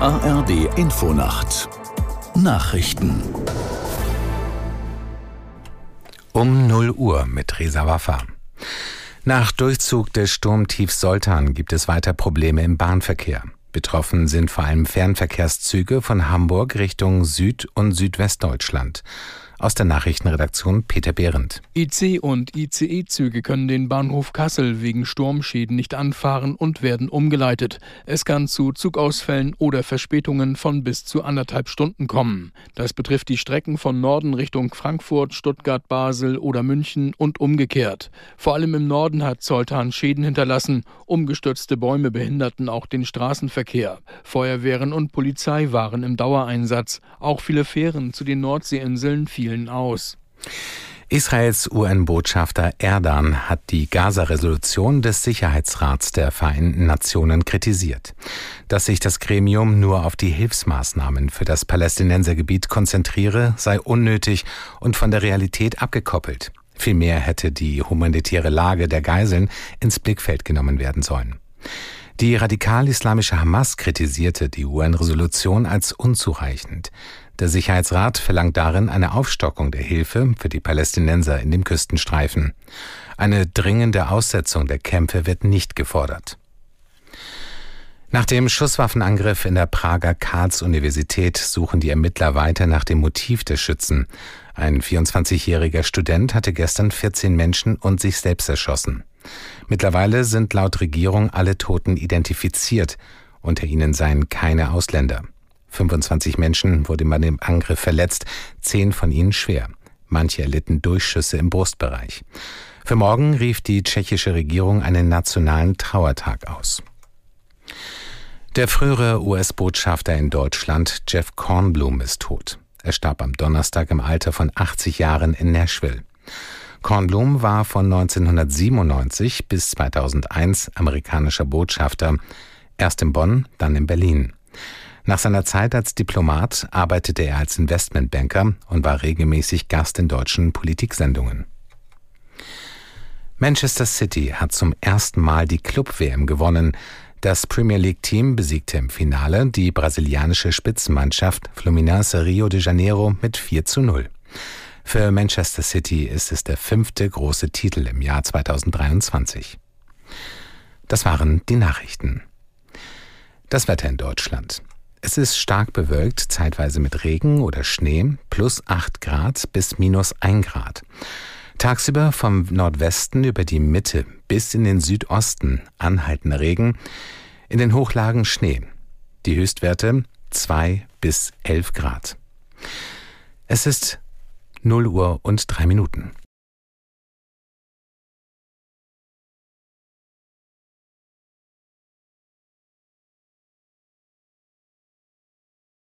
ARD Infonacht Nachrichten um 0 Uhr mit Resa Waffa. Nach Durchzug des Sturmtiefs Soltan gibt es weiter Probleme im Bahnverkehr. Betroffen sind vor allem Fernverkehrszüge von Hamburg Richtung Süd- und Südwestdeutschland. Aus der Nachrichtenredaktion Peter Behrendt. IC und ICE-Züge können den Bahnhof Kassel wegen Sturmschäden nicht anfahren und werden umgeleitet. Es kann zu Zugausfällen oder Verspätungen von bis zu anderthalb Stunden kommen. Das betrifft die Strecken von Norden Richtung Frankfurt, Stuttgart, Basel oder München und umgekehrt. Vor allem im Norden hat Zoltan Schäden hinterlassen. Umgestürzte Bäume behinderten auch den Straßenverkehr. Feuerwehren und Polizei waren im Dauereinsatz. Auch viele Fähren zu den Nordseeinseln fielen fielen aus. Israels UN-Botschafter Erdan hat die Gaza-Resolution des Sicherheitsrats der Vereinten Nationen kritisiert. Dass sich das Gremium nur auf die Hilfsmaßnahmen für das Palästinensergebiet konzentriere, sei unnötig und von der Realität abgekoppelt. Vielmehr hätte die humanitäre Lage der Geiseln ins Blickfeld genommen werden sollen. Die radikal-islamische Hamas kritisierte die UN-Resolution als unzureichend. Der Sicherheitsrat verlangt darin eine Aufstockung der Hilfe für die Palästinenser in dem Küstenstreifen. Eine dringende Aussetzung der Kämpfe wird nicht gefordert. Nach dem Schusswaffenangriff in der Prager Karls-Universität suchen die Ermittler weiter nach dem Motiv des Schützen. Ein 24-jähriger Student hatte gestern 14 Menschen und sich selbst erschossen. Mittlerweile sind laut Regierung alle Toten identifiziert. Unter ihnen seien keine Ausländer. 25 Menschen wurden bei dem Angriff verletzt, zehn von ihnen schwer. Manche erlitten Durchschüsse im Brustbereich. Für morgen rief die tschechische Regierung einen nationalen Trauertag aus. Der frühere US-Botschafter in Deutschland, Jeff Kornblum, ist tot. Er starb am Donnerstag im Alter von 80 Jahren in Nashville. Kornblum war von 1997 bis 2001 amerikanischer Botschafter, erst in Bonn, dann in Berlin. Nach seiner Zeit als Diplomat arbeitete er als Investmentbanker und war regelmäßig Gast in deutschen Politiksendungen. Manchester City hat zum ersten Mal die Club-WM gewonnen. Das Premier League-Team besiegte im Finale die brasilianische Spitzenmannschaft Fluminense Rio de Janeiro mit 4 zu 0. Für Manchester City ist es der fünfte große Titel im Jahr 2023. Das waren die Nachrichten. Das Wetter in Deutschland. Es ist stark bewölkt, zeitweise mit Regen oder Schnee, plus 8 Grad bis minus 1 Grad. Tagsüber vom Nordwesten über die Mitte bis in den Südosten anhaltender Regen, in den Hochlagen Schnee. Die Höchstwerte 2 bis 11 Grad. Es ist 0 Uhr und 3 Minuten.